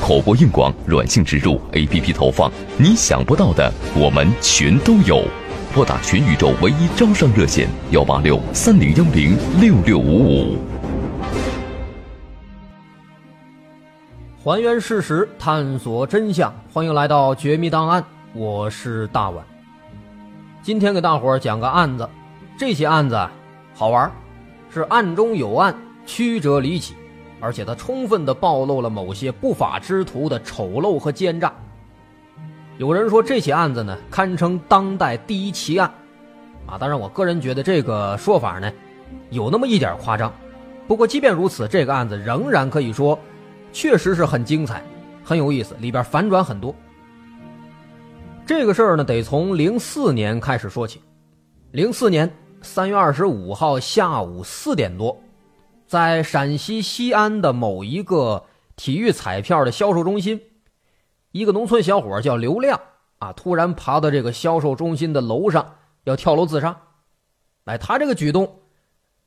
口播硬广、软性植入、APP 投放，你想不到的我们全都有。拨打全宇宙唯一招商热线：幺八六三零幺零六六五五。还原事实，探索真相，欢迎来到《绝密档案》，我是大碗。今天给大伙儿讲个案子，这些案子好玩，是案中有案，曲折离奇。而且他充分的暴露了某些不法之徒的丑陋和奸诈。有人说这起案子呢，堪称当代第一奇案，啊，当然我个人觉得这个说法呢，有那么一点夸张。不过即便如此，这个案子仍然可以说，确实是很精彩，很有意思，里边反转很多。这个事儿呢，得从零四年开始说起。零四年三月二十五号下午四点多。在陕西西安的某一个体育彩票的销售中心，一个农村小伙叫刘亮啊，突然爬到这个销售中心的楼上，要跳楼自杀。哎，他这个举动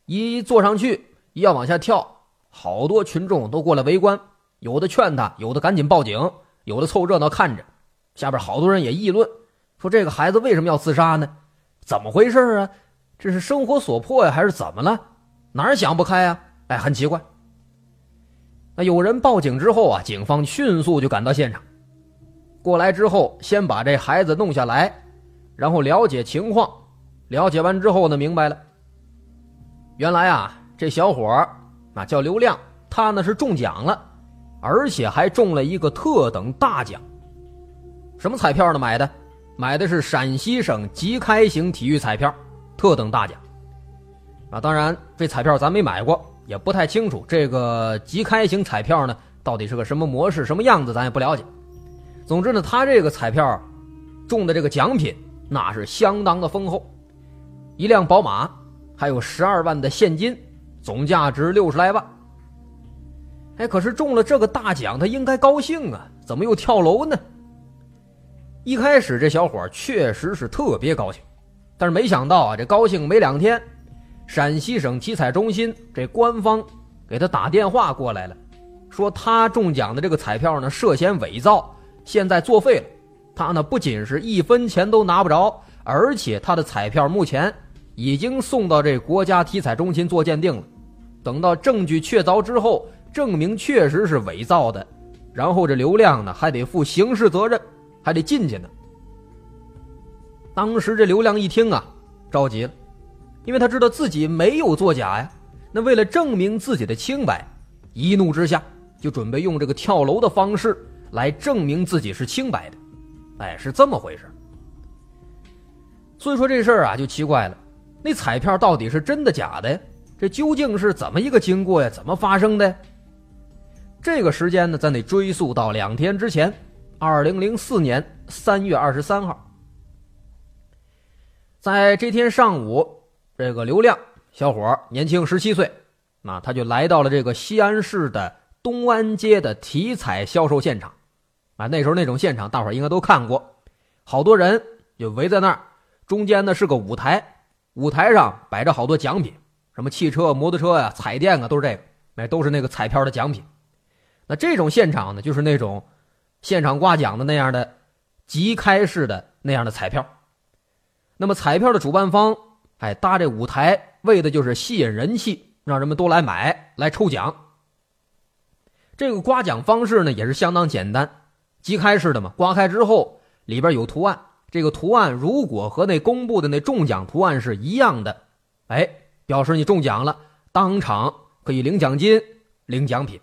一坐上去，一要往下跳，好多群众都过来围观，有的劝他，有的赶紧报警，有的凑热闹看着。下边好多人也议论，说这个孩子为什么要自杀呢？怎么回事啊？这是生活所迫呀，还是怎么了？哪儿想不开啊？哎，很奇怪。那有人报警之后啊，警方迅速就赶到现场。过来之后，先把这孩子弄下来，然后了解情况。了解完之后呢，明白了，原来啊，这小伙啊，叫刘亮，他呢是中奖了，而且还中了一个特等大奖。什么彩票呢？买的，买的是陕西省即开型体育彩票，特等大奖。啊，当然这彩票咱没买过，也不太清楚这个即开型彩票呢到底是个什么模式、什么样子，咱也不了解。总之呢，他这个彩票中的这个奖品那是相当的丰厚，一辆宝马，还有十二万的现金，总价值六十来万。哎，可是中了这个大奖，他应该高兴啊，怎么又跳楼呢？一开始这小伙确实是特别高兴，但是没想到啊，这高兴没两天。陕西省体彩中心这官方给他打电话过来了，说他中奖的这个彩票呢涉嫌伪造，现在作废了。他呢不仅是一分钱都拿不着，而且他的彩票目前已经送到这国家体彩中心做鉴定了。等到证据确凿之后，证明确实是伪造的，然后这刘亮呢还得负刑事责任，还得进去呢。当时这刘亮一听啊，着急了。因为他知道自己没有作假呀，那为了证明自己的清白，一怒之下就准备用这个跳楼的方式来证明自己是清白的，哎，是这么回事。所以说这事儿啊就奇怪了，那彩票到底是真的假的呀？这究竟是怎么一个经过呀？怎么发生的呀？这个时间呢，咱得追溯到两天之前，二零零四年三月二十三号，在这天上午。这个刘亮小伙年轻十七岁，那他就来到了这个西安市的东安街的体彩销售现场，啊，那时候那种现场大伙应该都看过，好多人就围在那儿，中间呢是个舞台，舞台上摆着好多奖品，什么汽车、摩托车呀、彩电啊，都是这个，那都是那个彩票的奖品。那这种现场呢，就是那种现场刮奖的那样的即开式的那样的彩票。那么彩票的主办方。哎，搭这舞台为的就是吸引人气，让人们都来买来抽奖。这个刮奖方式呢也是相当简单，即开式的嘛。刮开之后里边有图案，这个图案如果和那公布的那中奖图案是一样的，哎，表示你中奖了，当场可以领奖金、领奖品。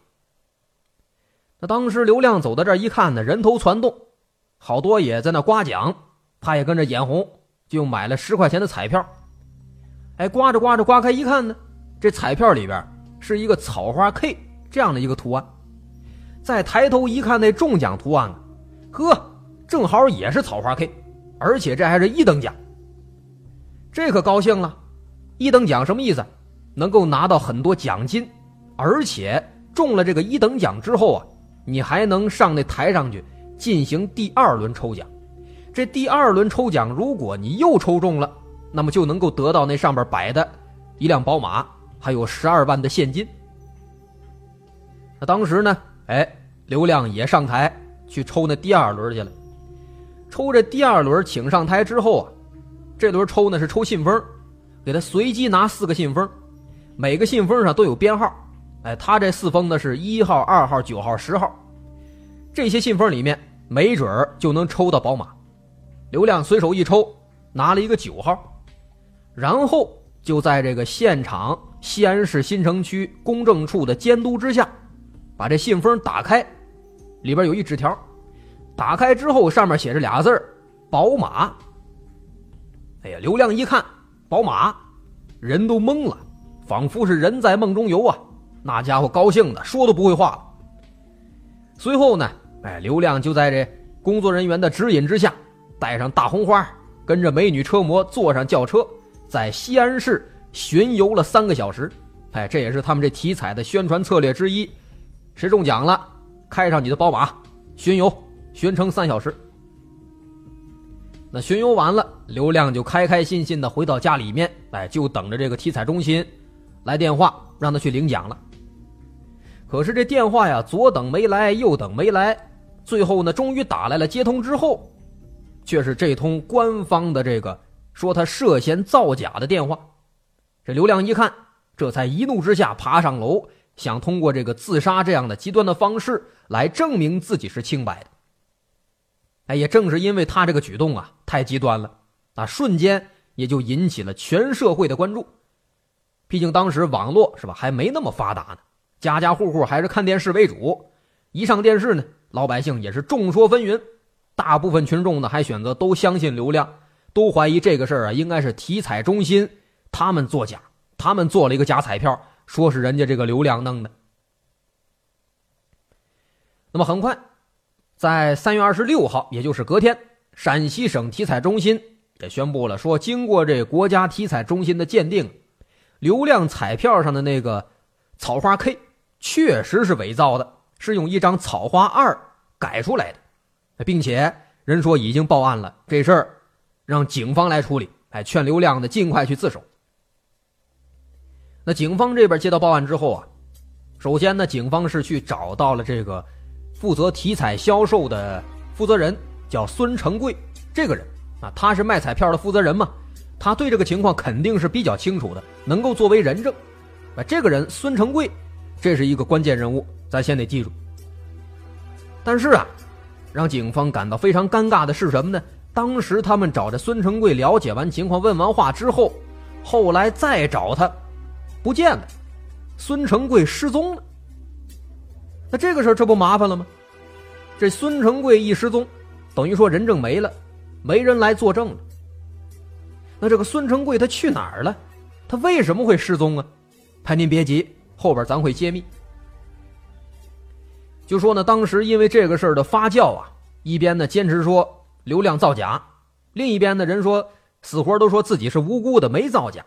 那当时刘亮走到这儿一看呢，人头攒动，好多也在那刮奖，他也跟着眼红，就买了十块钱的彩票。哎，刮着刮着，刮开一看呢，这彩票里边是一个草花 K 这样的一个图案。再抬头一看，那中奖图案，呵，正好也是草花 K，而且这还是一等奖。这可高兴了，一等奖什么意思？能够拿到很多奖金，而且中了这个一等奖之后啊，你还能上那台上去进行第二轮抽奖。这第二轮抽奖，如果你又抽中了。那么就能够得到那上边摆的一辆宝马，还有十二万的现金。那当时呢，哎，刘亮也上台去抽那第二轮去了。抽这第二轮，请上台之后啊，这轮抽呢是抽信封，给他随机拿四个信封，每个信封上都有编号。哎，他这四封呢是一号、二号、九号、十号，这些信封里面没准就能抽到宝马。刘亮随手一抽，拿了一个九号。然后就在这个现场西安市新城区公证处的监督之下，把这信封打开，里边有一纸条。打开之后，上面写着俩字宝马。”哎呀，刘亮一看宝马，人都懵了，仿佛是人在梦中游啊！那家伙高兴的说都不会话了。随后呢，哎，刘亮就在这工作人员的指引之下，带上大红花，跟着美女车模坐上轿车。在西安市巡游了三个小时，哎，这也是他们这体彩的宣传策略之一。谁中奖了，开上你的宝马，巡游巡程三小时。那巡游完了，刘亮就开开心心的回到家里面，哎，就等着这个体彩中心来电话，让他去领奖了。可是这电话呀，左等没来，右等没来，最后呢，终于打来了。接通之后，却是这通官方的这个。说他涉嫌造假的电话，这刘亮一看，这才一怒之下爬上楼，想通过这个自杀这样的极端的方式来证明自己是清白的。哎，也正是因为他这个举动啊太极端了，啊，瞬间也就引起了全社会的关注。毕竟当时网络是吧还没那么发达呢，家家户户还是看电视为主。一上电视呢，老百姓也是众说纷纭，大部分群众呢还选择都相信刘亮，都怀疑这个事儿啊应该是体彩中心他们作假，他们做了一个假彩票，说是人家这个刘亮弄的。那么很快，在三月二十六号，也就是隔天，陕西省体彩中心也宣布了，说经过这国家体彩中心的鉴定，刘亮彩票上的那个草花 K 确实是伪造的。是用一张草花二改出来的，并且人说已经报案了，这事儿让警方来处理。哎，劝刘亮呢尽快去自首。那警方这边接到报案之后啊，首先呢，警方是去找到了这个负责体彩销售的负责人，叫孙成贵这个人啊，他是卖彩票的负责人嘛，他对这个情况肯定是比较清楚的，能够作为人证。啊，这个人孙成贵，这是一个关键人物。咱先得记住。但是啊，让警方感到非常尴尬的是什么呢？当时他们找着孙成贵了解完情况、问完话之后，后来再找他，不见了，孙成贵失踪了。那这个事儿这不麻烦了吗？这孙成贵一失踪，等于说人证没了，没人来作证了。那这个孙成贵他去哪儿了？他为什么会失踪啊？派您别急，后边咱会揭秘。就说呢，当时因为这个事儿的发酵啊，一边呢坚持说刘亮造假，另一边呢人说死活都说自己是无辜的，没造假。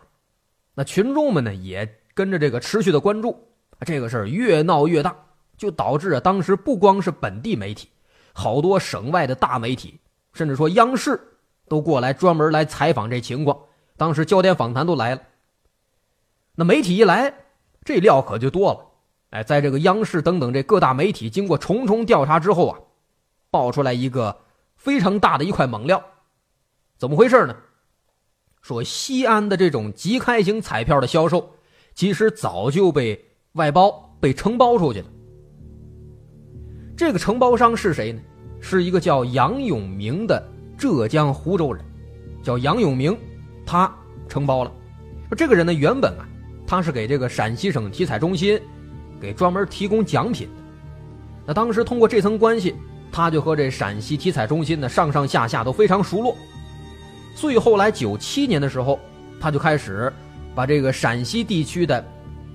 那群众们呢也跟着这个持续的关注，这个事儿越闹越大，就导致啊当时不光是本地媒体，好多省外的大媒体，甚至说央视都过来专门来采访这情况。当时焦点访谈都来了，那媒体一来，这料可就多了。哎，在这个央视等等这各大媒体经过重重调查之后啊，爆出来一个非常大的一块猛料，怎么回事呢？说西安的这种即开型彩票的销售，其实早就被外包、被承包出去了。这个承包商是谁呢？是一个叫杨永明的浙江湖州人，叫杨永明，他承包了。说这个人呢，原本啊，他是给这个陕西省体彩中心。给专门提供奖品的，那当时通过这层关系，他就和这陕西体彩中心呢上上下下都非常熟络。所以后来九七年的时候，他就开始把这个陕西地区的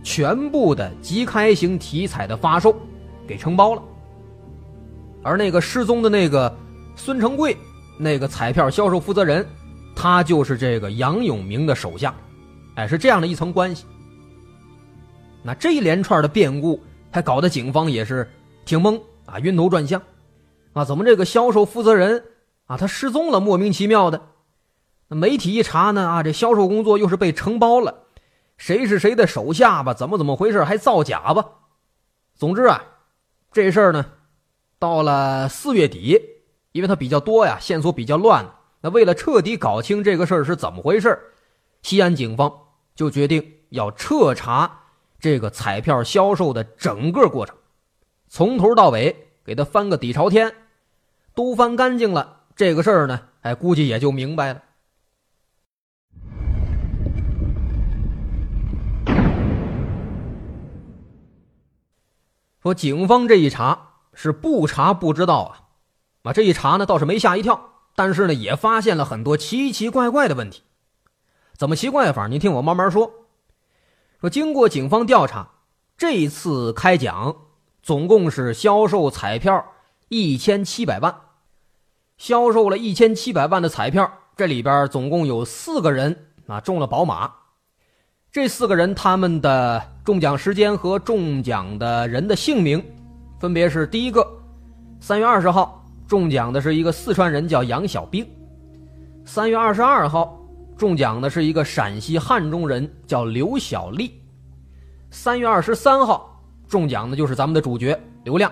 全部的即开型体彩的发售给承包了。而那个失踪的那个孙成贵，那个彩票销售负责人，他就是这个杨永明的手下，哎，是这样的一层关系。那这一连串的变故，还搞得警方也是挺懵啊，晕头转向，啊，怎么这个销售负责人啊，他失踪了，莫名其妙的。那媒体一查呢，啊，这销售工作又是被承包了，谁是谁的手下吧？怎么怎么回事？还造假吧？总之啊，这事儿呢，到了四月底，因为它比较多呀，线索比较乱，那为了彻底搞清这个事儿是怎么回事，西安警方就决定要彻查。这个彩票销售的整个过程，从头到尾给他翻个底朝天，都翻干净了。这个事儿呢，哎，估计也就明白了。说警方这一查是不查不知道啊，啊，这一查呢倒是没吓一跳，但是呢也发现了很多奇奇怪怪的问题。怎么奇怪法？你听我慢慢说。说经过警方调查，这次开奖总共是销售彩票一千七百万，销售了一千七百万的彩票，这里边总共有四个人啊中了宝马。这四个人他们的中奖时间和中奖的人的姓名，分别是：第一个，三月二十号中奖的是一个四川人叫杨小兵；三月二十二号。中奖的是一个陕西汉中人，叫刘小丽。三月二十三号中奖的就是咱们的主角刘亮。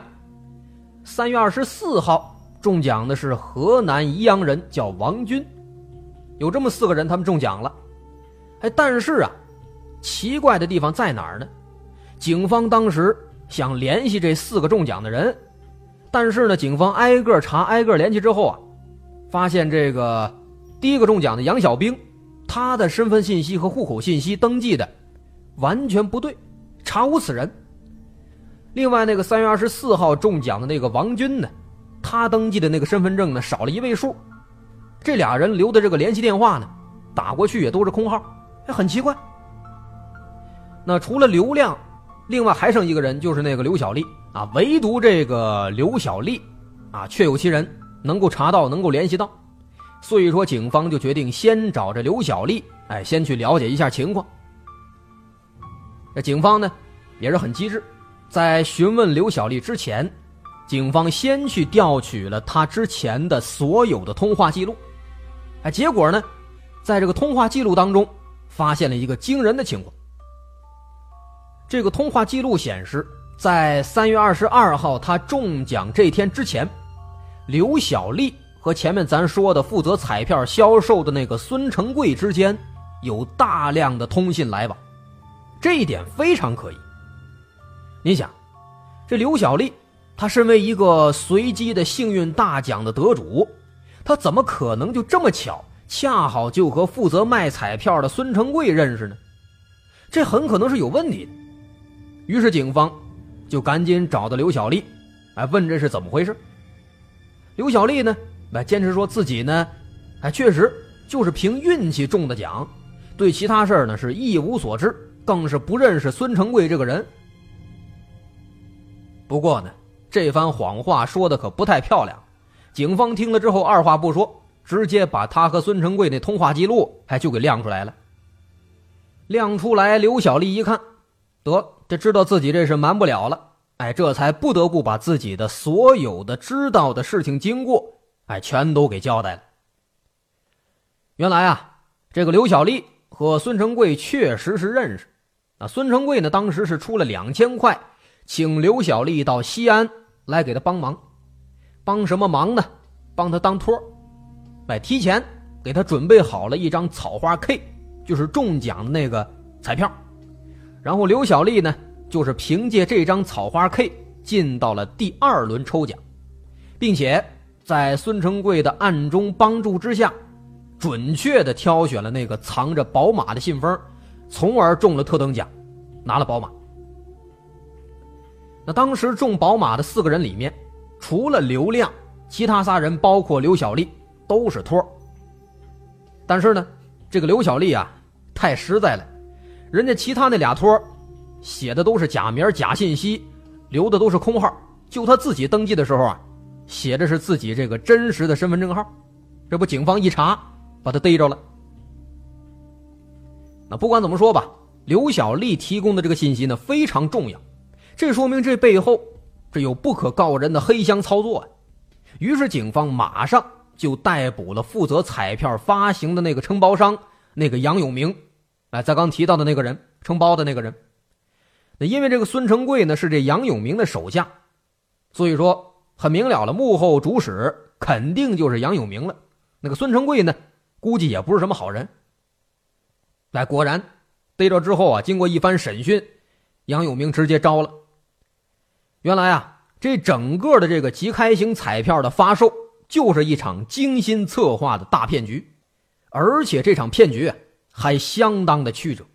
三月二十四号中奖的是河南宜阳人，叫王军。有这么四个人，他们中奖了。哎，但是啊，奇怪的地方在哪儿呢？警方当时想联系这四个中奖的人，但是呢，警方挨个查、挨个联系之后啊，发现这个第一个中奖的杨小兵。他的身份信息和户口信息登记的，完全不对，查无此人。另外，那个三月二十四号中奖的那个王军呢，他登记的那个身份证呢少了一位数，这俩人留的这个联系电话呢，打过去也都是空号，哎，很奇怪。那除了刘亮，另外还剩一个人，就是那个刘小丽啊，唯独这个刘小丽啊，确有其人，能够查到，能够联系到。所以说，警方就决定先找着刘小丽，哎，先去了解一下情况。那警方呢，也是很机智，在询问刘小丽之前，警方先去调取了他之前的所有的通话记录，哎，结果呢，在这个通话记录当中，发现了一个惊人的情况。这个通话记录显示，在三月二十二号他中奖这天之前，刘小丽。和前面咱说的负责彩票销售的那个孙成贵之间有大量的通信来往，这一点非常可疑。你想，这刘小丽，他身为一个随机的幸运大奖的得主，他怎么可能就这么巧，恰好就和负责卖彩票的孙成贵认识呢？这很可能是有问题的。于是警方就赶紧找到刘小丽，哎，问这是怎么回事。刘小丽呢？哎坚持说自己呢，哎，确实就是凭运气中的奖，对其他事儿呢是一无所知，更是不认识孙成贵这个人。不过呢，这番谎话说的可不太漂亮，警方听了之后二话不说，直接把他和孙成贵那通话记录还就给亮出来了。亮出来，刘小丽一看，得这知道自己这是瞒不了了，哎，这才不得不把自己的所有的知道的事情经过。哎，全都给交代了。原来啊，这个刘小丽和孙成贵确实是认识。啊，孙成贵呢，当时是出了两千块，请刘小丽到西安来给他帮忙。帮什么忙呢？帮他当托哎，提前给他准备好了一张草花 K，就是中奖的那个彩票。然后刘小丽呢，就是凭借这张草花 K 进到了第二轮抽奖，并且。在孙成贵的暗中帮助之下，准确的挑选了那个藏着宝马的信封，从而中了特等奖，拿了宝马。那当时中宝马的四个人里面，除了刘亮，其他仨人包括刘小丽都是托。但是呢，这个刘小丽啊，太实在了，人家其他那俩托写的都是假名假信息，留的都是空号，就他自己登记的时候啊。写的是自己这个真实的身份证号，这不警方一查，把他逮着了。那不管怎么说吧，刘小丽提供的这个信息呢非常重要，这说明这背后这有不可告人的黑箱操作啊。于是警方马上就逮捕了负责彩票发行的那个承包商，那个杨永明，哎，在刚提到的那个人承包的那个人。那因为这个孙成贵呢是这杨永明的手下，所以说。很明了了，幕后主使肯定就是杨永明了。那个孙成贵呢，估计也不是什么好人。哎，果然逮着之后啊，经过一番审讯，杨永明直接招了。原来啊，这整个的这个即开型彩票的发售，就是一场精心策划的大骗局，而且这场骗局还相当的曲折。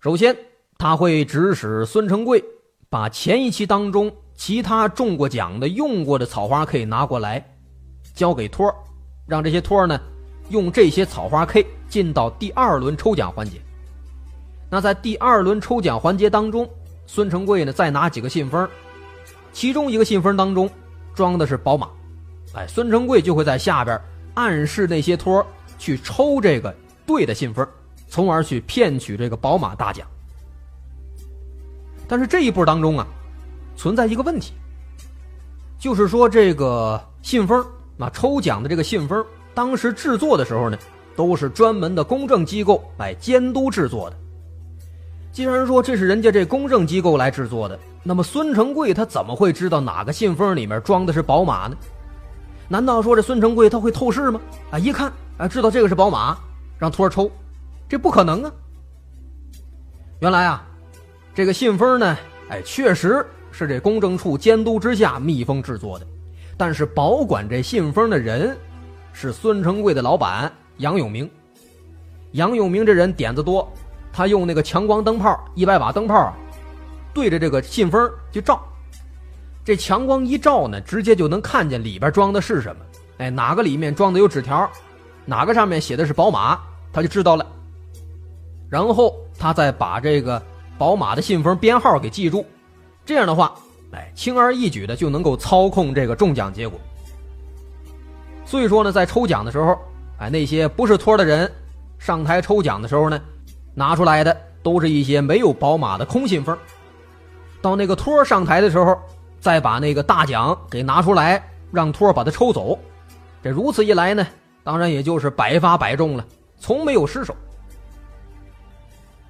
首先，他会指使孙成贵把前一期当中。其他中过奖的、用过的草花 K 拿过来，交给托儿让这些托儿呢用这些草花 K 进到第二轮抽奖环节。那在第二轮抽奖环节当中，孙成贵呢再拿几个信封，其中一个信封当中装的是宝马，哎，孙成贵就会在下边暗示那些托去抽这个对的信封，从而去骗取这个宝马大奖。但是这一步当中啊。存在一个问题，就是说这个信封啊，抽奖的这个信封，当时制作的时候呢，都是专门的公证机构来监督制作的。既然说这是人家这公证机构来制作的，那么孙成贵他怎么会知道哪个信封里面装的是宝马呢？难道说这孙成贵他会透视吗？啊，一看啊，知道这个是宝马，让托儿抽，这不可能啊。原来啊，这个信封呢，哎，确实。是这公证处监督之下密封制作的，但是保管这信封的人是孙成贵的老板杨永明。杨永明这人点子多，他用那个强光灯泡一百瓦灯泡啊，对着这个信封就照。这强光一照呢，直接就能看见里边装的是什么。哎，哪个里面装的有纸条，哪个上面写的是宝马，他就知道了。然后他再把这个宝马的信封编号给记住，这样的话，哎，轻而易举的就能够操控这个中奖结果。所以说呢，在抽奖的时候，哎，那些不是托的人上台抽奖的时候呢，拿出来的都是一些没有宝马的空信封。到那个托上台的时候，再把那个大奖给拿出来，让托把它抽走。这如此一来呢，当然也就是百发百中了，从没有失手。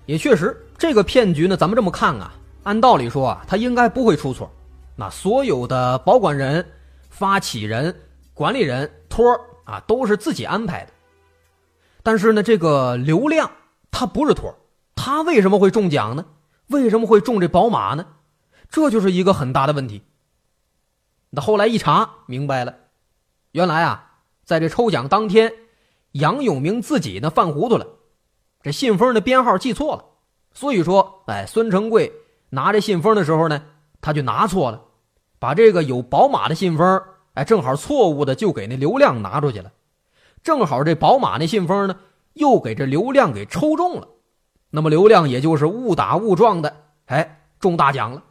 也确实，这个骗局呢，咱们这么看啊，按道理说啊，他应该不会出错。那所有的保管人、发起人、管理人、托啊，都是自己安排的。但是呢，这个刘亮他不是托，他为什么会中奖呢？为什么会中这宝马呢？这就是一个很大的问题。那后来一查明白了。原来啊，在这抽奖当天，杨永明自己呢犯糊涂了，这信封的编号记错了，所以说，哎，孙成贵拿这信封的时候呢，他就拿错了，把这个有宝马的信封，哎，正好错误的就给那刘亮拿出去了，正好这宝马那信封呢，又给这刘亮给抽中了，那么刘亮也就是误打误撞的，哎，中大奖了。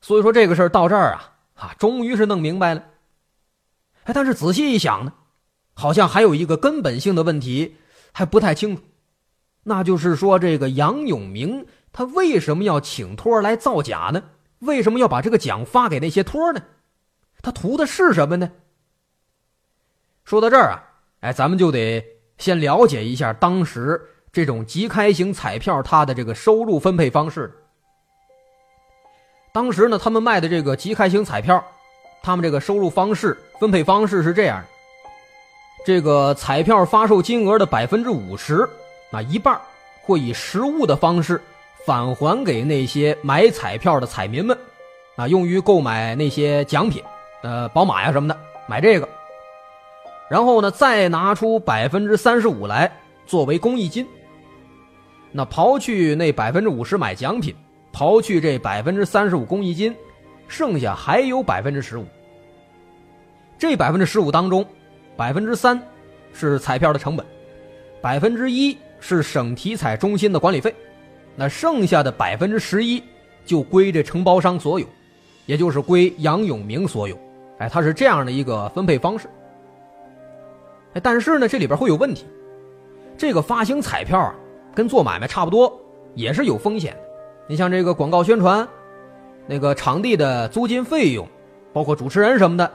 所以说这个事儿到这儿啊。啊，终于是弄明白了。哎，但是仔细一想呢，好像还有一个根本性的问题还不太清楚，那就是说，这个杨永明他为什么要请托来造假呢？为什么要把这个奖发给那些托呢？他图的是什么呢？说到这儿啊，哎，咱们就得先了解一下当时这种即开型彩票它的这个收入分配方式。当时呢，他们卖的这个即开型彩票，他们这个收入方式分配方式是这样：这个彩票发售金额的百分之五十，啊一半会以实物的方式返还给那些买彩票的彩民们，啊用于购买那些奖品，呃宝马呀什么的，买这个。然后呢，再拿出百分之三十五来作为公益金。那刨去那百分之五十买奖品。刨去这百分之三十五公益金，剩下还有百分之十五。这百分之十五当中，百分之三是彩票的成本，百分之一是省体彩中心的管理费，那剩下的百分之十一就归这承包商所有，也就是归杨永明所有。哎，它是这样的一个分配方式。但是呢，这里边会有问题。这个发行彩票啊，跟做买卖差不多，也是有风险的。你像这个广告宣传，那个场地的租金费用，包括主持人什么的，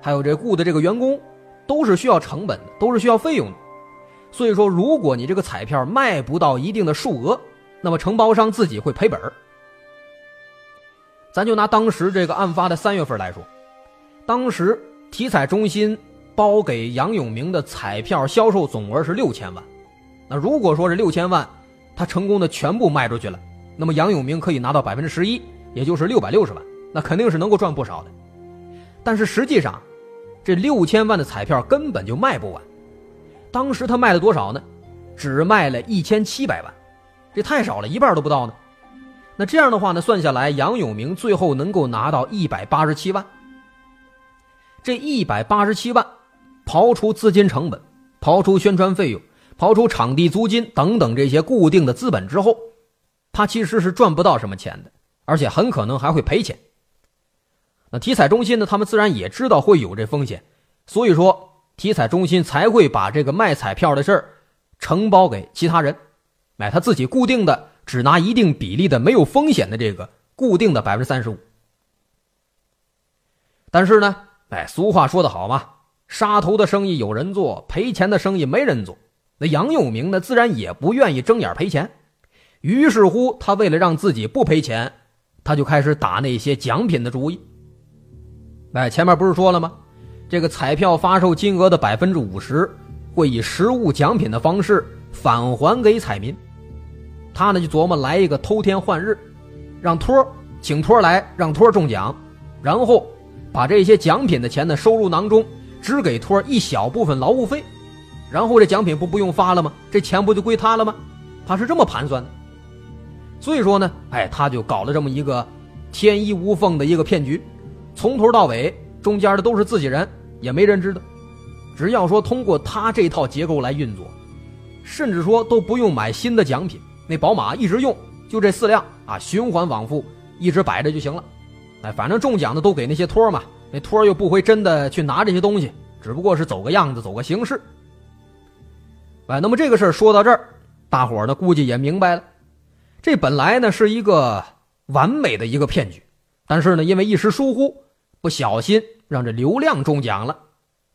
还有这雇的这个员工，都是需要成本的，都是需要费用的。所以说，如果你这个彩票卖不到一定的数额，那么承包商自己会赔本咱就拿当时这个案发的三月份来说，当时体彩中心包给杨永明的彩票销售总额是六千万。那如果说这六千万，他成功的全部卖出去了。那么杨永明可以拿到百分之十一，也就是六百六十万，那肯定是能够赚不少的。但是实际上，这六千万的彩票根本就卖不完。当时他卖了多少呢？只卖了一千七百万，这太少了，一半都不到呢。那这样的话呢，算下来，杨永明最后能够拿到一百八十七万。这一百八十七万，刨除资金成本，刨除宣传费用，刨除场地租金等等这些固定的资本之后。他其实是赚不到什么钱的，而且很可能还会赔钱。那体彩中心呢？他们自然也知道会有这风险，所以说体彩中心才会把这个卖彩票的事儿承包给其他人，买他自己固定的，只拿一定比例的没有风险的这个固定的百分之三十五。但是呢，哎，俗话说得好嘛，杀头的生意有人做，赔钱的生意没人做。那杨永明呢，自然也不愿意睁眼赔钱。于是乎，他为了让自己不赔钱，他就开始打那些奖品的主意。哎，前面不是说了吗？这个彩票发售金额的百分之五十会以实物奖品的方式返还给彩民。他呢就琢磨来一个偷天换日，让托请托来，让托中奖，然后把这些奖品的钱呢收入囊中，只给托一小部分劳务费，然后这奖品不不用发了吗？这钱不就归他了吗？他是这么盘算的。所以说呢，哎，他就搞了这么一个天衣无缝的一个骗局，从头到尾中间的都是自己人，也没人知道。只要说通过他这套结构来运作，甚至说都不用买新的奖品，那宝马一直用，就这四辆啊，循环往复，一直摆着就行了。哎，反正中奖的都给那些托嘛，那托儿又不会真的去拿这些东西，只不过是走个样子，走个形式。哎，那么这个事儿说到这儿，大伙儿呢估计也明白了。这本来呢是一个完美的一个骗局，但是呢，因为一时疏忽，不小心让这刘亮中奖了。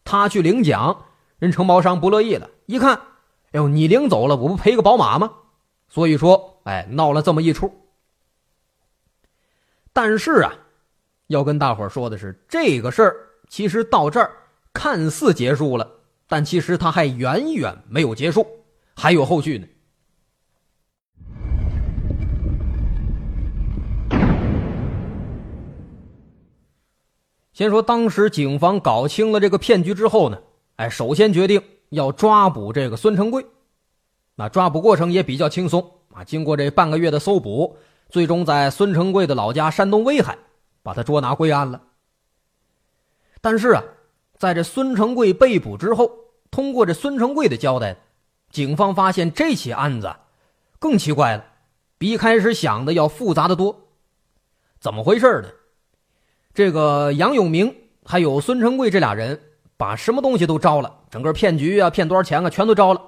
他去领奖，人承包商不乐意了，一看，哎呦，你领走了，我不赔个宝马吗？所以说，哎，闹了这么一出。但是啊，要跟大伙说的是，这个事儿其实到这儿看似结束了，但其实它还远远没有结束，还有后续呢。先说当时警方搞清了这个骗局之后呢，哎，首先决定要抓捕这个孙成贵。那抓捕过程也比较轻松啊，经过这半个月的搜捕，最终在孙成贵的老家山东威海把他捉拿归案了。但是啊，在这孙成贵被捕之后，通过这孙成贵的交代，警方发现这起案子更奇怪了，比一开始想的要复杂的多。怎么回事呢？这个杨永明还有孙成贵这俩人，把什么东西都招了，整个骗局啊，骗多少钱啊，全都招了。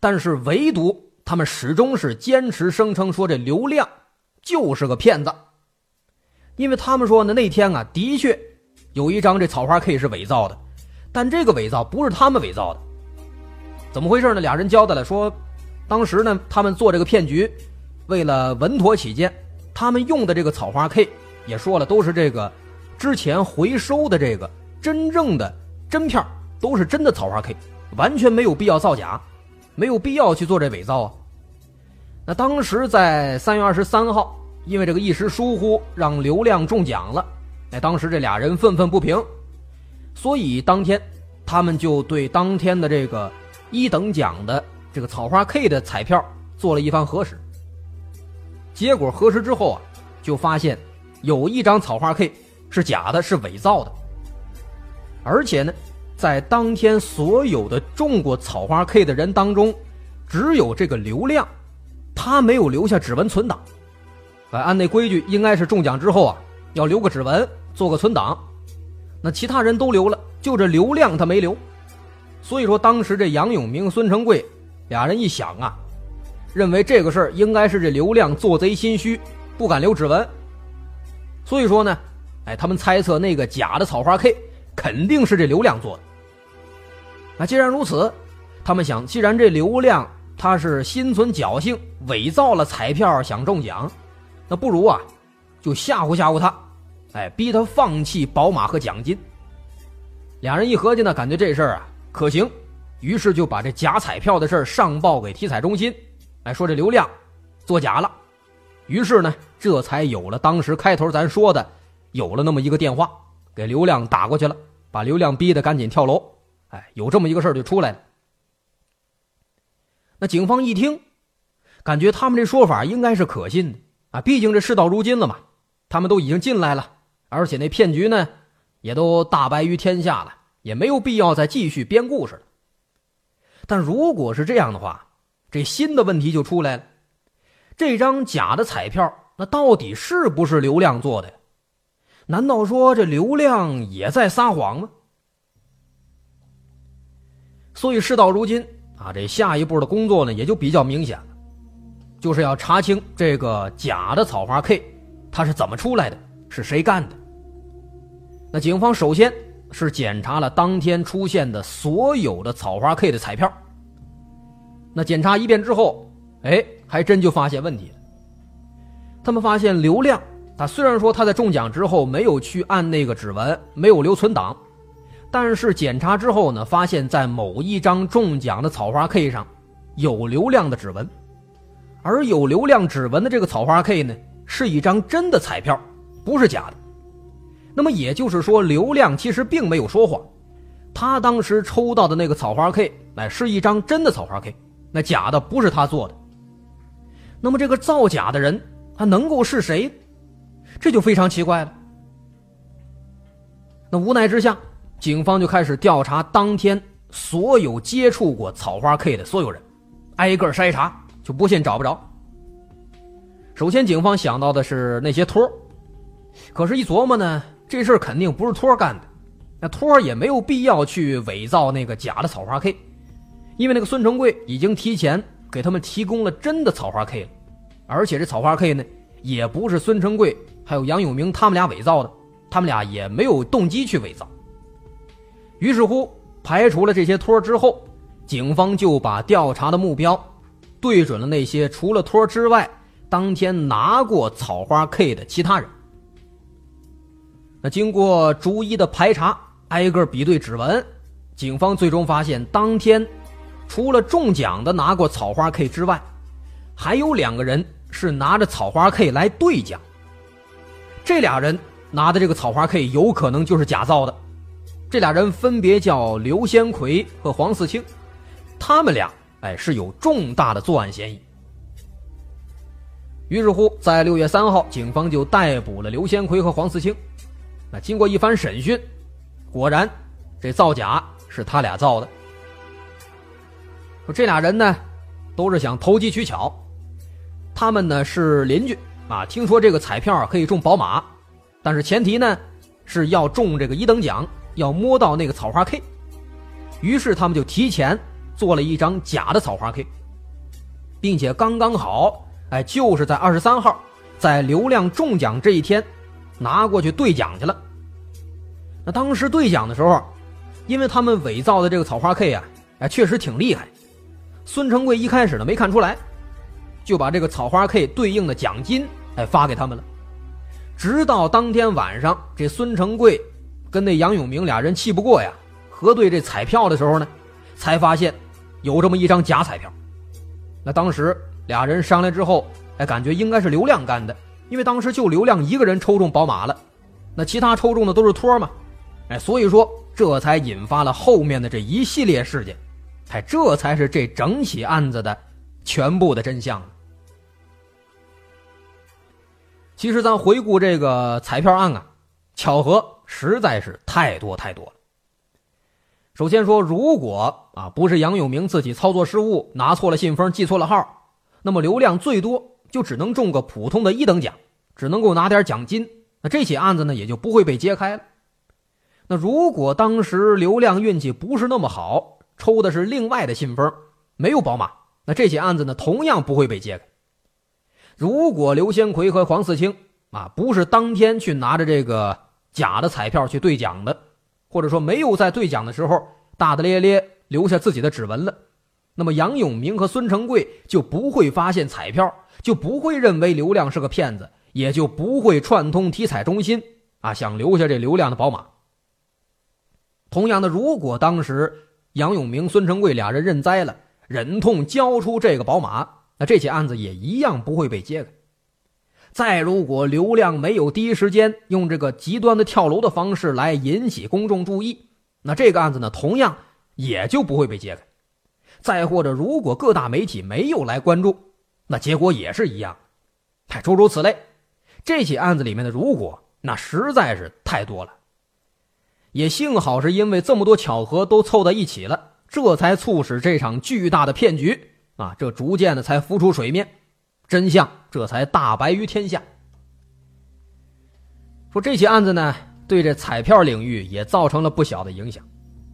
但是唯独他们始终是坚持声称说这刘亮就是个骗子，因为他们说呢，那天啊，的确有一张这草花 K 是伪造的，但这个伪造不是他们伪造的。怎么回事呢？俩人交代了说，当时呢，他们做这个骗局，为了稳妥起见，他们用的这个草花 K 也说了，都是这个。之前回收的这个真正的真片都是真的草花 K，完全没有必要造假，没有必要去做这伪造啊。那当时在三月二十三号，因为这个一时疏忽让刘亮中奖了，哎，当时这俩人愤愤不平，所以当天他们就对当天的这个一等奖的这个草花 K 的彩票做了一番核实。结果核实之后啊，就发现有一张草花 K。是假的，是伪造的。而且呢，在当天所有的中过草花 K 的人当中，只有这个刘亮，他没有留下指纹存档。按那规矩，应该是中奖之后啊，要留个指纹，做个存档。那其他人都留了，就这刘亮他没留。所以说，当时这杨永明、孙成贵俩人一想啊，认为这个事儿应该是这刘亮做贼心虚，不敢留指纹。所以说呢。哎，他们猜测那个假的草花 K 肯定是这刘亮做的。那既然如此，他们想，既然这刘亮他是心存侥幸，伪造了彩票想中奖，那不如啊，就吓唬吓唬他，哎，逼他放弃宝马和奖金。俩人一合计呢，感觉这事儿啊可行，于是就把这假彩票的事儿上报给体彩中心，哎，说这刘亮作假了。于是呢，这才有了当时开头咱说的。有了那么一个电话，给刘亮打过去了，把刘亮逼得赶紧跳楼。哎，有这么一个事儿就出来了。那警方一听，感觉他们这说法应该是可信的啊，毕竟这事到如今了嘛，他们都已经进来了，而且那骗局呢也都大白于天下了，也没有必要再继续编故事了。但如果是这样的话，这新的问题就出来了：这张假的彩票，那到底是不是刘亮做的？难道说这刘亮也在撒谎吗？所以事到如今啊，这下一步的工作呢也就比较明显了，就是要查清这个假的草花 K，它是怎么出来的，是谁干的。那警方首先是检查了当天出现的所有的草花 K 的彩票。那检查一遍之后，哎，还真就发现问题了。他们发现刘亮。他虽然说他在中奖之后没有去按那个指纹，没有留存档，但是检查之后呢，发现在某一张中奖的草花 K 上有刘亮的指纹，而有刘亮指纹的这个草花 K 呢，是一张真的彩票，不是假的。那么也就是说，刘亮其实并没有说谎，他当时抽到的那个草花 K 哎，是一张真的草花 K，那假的不是他做的。那么这个造假的人，他能够是谁？这就非常奇怪了。那无奈之下，警方就开始调查当天所有接触过草花 K 的所有人，挨个筛查，就不信找不着。首先，警方想到的是那些托儿可是，一琢磨呢，这事儿肯定不是托儿干的。那托儿也没有必要去伪造那个假的草花 K，因为那个孙成贵已经提前给他们提供了真的草花 K 了，而且这草花 K 呢，也不是孙成贵还有杨永明他们俩伪造的，他们俩也没有动机去伪造。于是乎，排除了这些托儿之后，警方就把调查的目标对准了那些除了托之外。当天拿过草花 K 的其他人，那经过逐一的排查，挨个比对指纹，警方最终发现，当天除了中奖的拿过草花 K 之外，还有两个人是拿着草花 K 来兑奖。这俩人拿的这个草花 K 有可能就是假造的。这俩人分别叫刘先奎和黄四清，他们俩哎是有重大的作案嫌疑。于是乎，在六月三号，警方就逮捕了刘先奎和黄四清。那经过一番审讯，果然，这造假是他俩造的。说这俩人呢，都是想投机取巧。他们呢是邻居啊，听说这个彩票可以中宝马，但是前提呢是要中这个一等奖，要摸到那个草花 K。于是他们就提前做了一张假的草花 K，并且刚刚好。哎，就是在二十三号，在刘亮中奖这一天，拿过去兑奖去了。那当时兑奖的时候，因为他们伪造的这个草花 K 啊，哎，确实挺厉害。孙成贵一开始呢没看出来，就把这个草花 K 对应的奖金哎发给他们了。直到当天晚上，这孙成贵跟那杨永明俩人气不过呀，核对这彩票的时候呢，才发现有这么一张假彩票。那当时。俩人商量之后，哎，感觉应该是刘亮干的，因为当时就刘亮一个人抽中宝马了，那其他抽中的都是托嘛，哎，所以说这才引发了后面的这一系列事件，哎，这才是这整起案子的全部的真相。其实咱回顾这个彩票案啊，巧合实在是太多太多了。首先说，如果啊不是杨永明自己操作失误，拿错了信封，记错了号。那么刘亮最多就只能中个普通的一等奖，只能够拿点奖金。那这起案子呢也就不会被揭开了。那如果当时刘亮运气不是那么好，抽的是另外的信封，没有宝马，那这起案子呢同样不会被揭开。如果刘先奎和黄四清啊不是当天去拿着这个假的彩票去兑奖的，或者说没有在兑奖的时候大大咧咧留下自己的指纹了。那么杨永明和孙成贵就不会发现彩票，就不会认为刘亮是个骗子，也就不会串通体彩中心啊，想留下这刘亮的宝马。同样的，如果当时杨永明、孙成贵俩人认栽了，忍痛交出这个宝马，那这起案子也一样不会被揭开。再如果刘亮没有第一时间用这个极端的跳楼的方式来引起公众注意，那这个案子呢，同样也就不会被揭开。再或者，如果各大媒体没有来关注，那结果也是一样。哎，诸如此类，这起案子里面的如果，那实在是太多了。也幸好是因为这么多巧合都凑在一起了，这才促使这场巨大的骗局啊，这逐渐的才浮出水面，真相这才大白于天下。说这起案子呢，对这彩票领域也造成了不小的影响。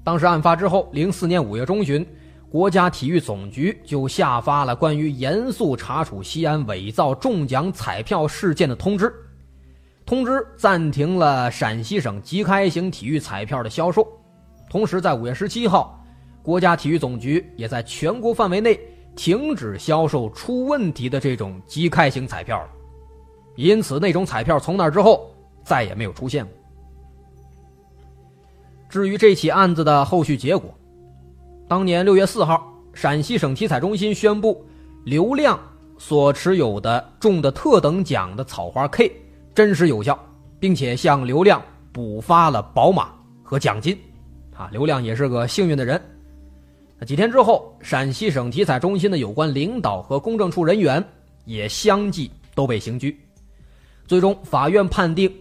当时案发之后，零四年五月中旬。国家体育总局就下发了关于严肃查处西安伪造中奖彩票事件的通知，通知暂停了陕西省即开型体育彩票的销售。同时，在五月十七号，国家体育总局也在全国范围内停止销售出问题的这种即开型彩票了。因此，那种彩票从那之后再也没有出现过。至于这起案子的后续结果，当年六月四号，陕西省体彩中心宣布，刘亮所持有的中的特等奖的草花 K 真实有效，并且向刘亮补发了宝马和奖金。啊，刘亮也是个幸运的人。几天之后，陕西省体彩中心的有关领导和公证处人员也相继都被刑拘。最终，法院判定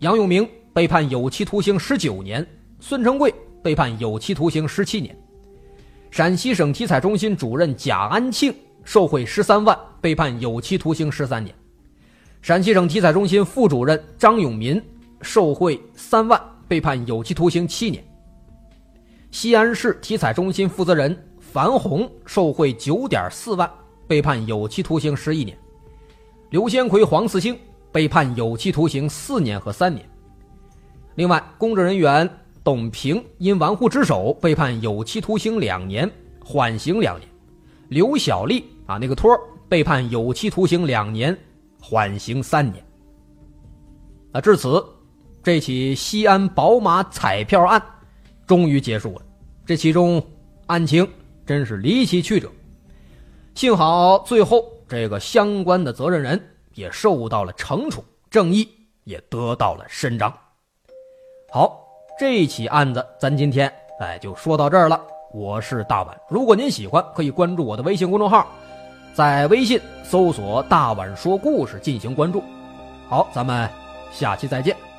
杨永明被判有期徒刑十九年，孙成贵被判有期徒刑十七年。陕西省体彩中心主任贾安庆受贿十三万，被判有期徒刑十三年。陕西省体彩中心副主任张永民受贿三万，被判有期徒刑七年。西安市体彩中心负责人樊红受贿九点四万，被判有期徒刑十一年。刘先奎、黄四星被判有期徒刑四年和三年。另外，公证人员。董平因玩忽职守被判有期徒刑两年，缓刑两年；刘小丽啊，那个托被判有期徒刑两年，缓刑三年。啊至此，这起西安宝马彩票案终于结束了。这其中案情真是离奇曲折，幸好最后这个相关的责任人也受到了惩处，正义也得到了伸张。好。这起案子，咱今天哎就说到这儿了。我是大碗，如果您喜欢，可以关注我的微信公众号，在微信搜索“大碗说故事”进行关注。好，咱们下期再见。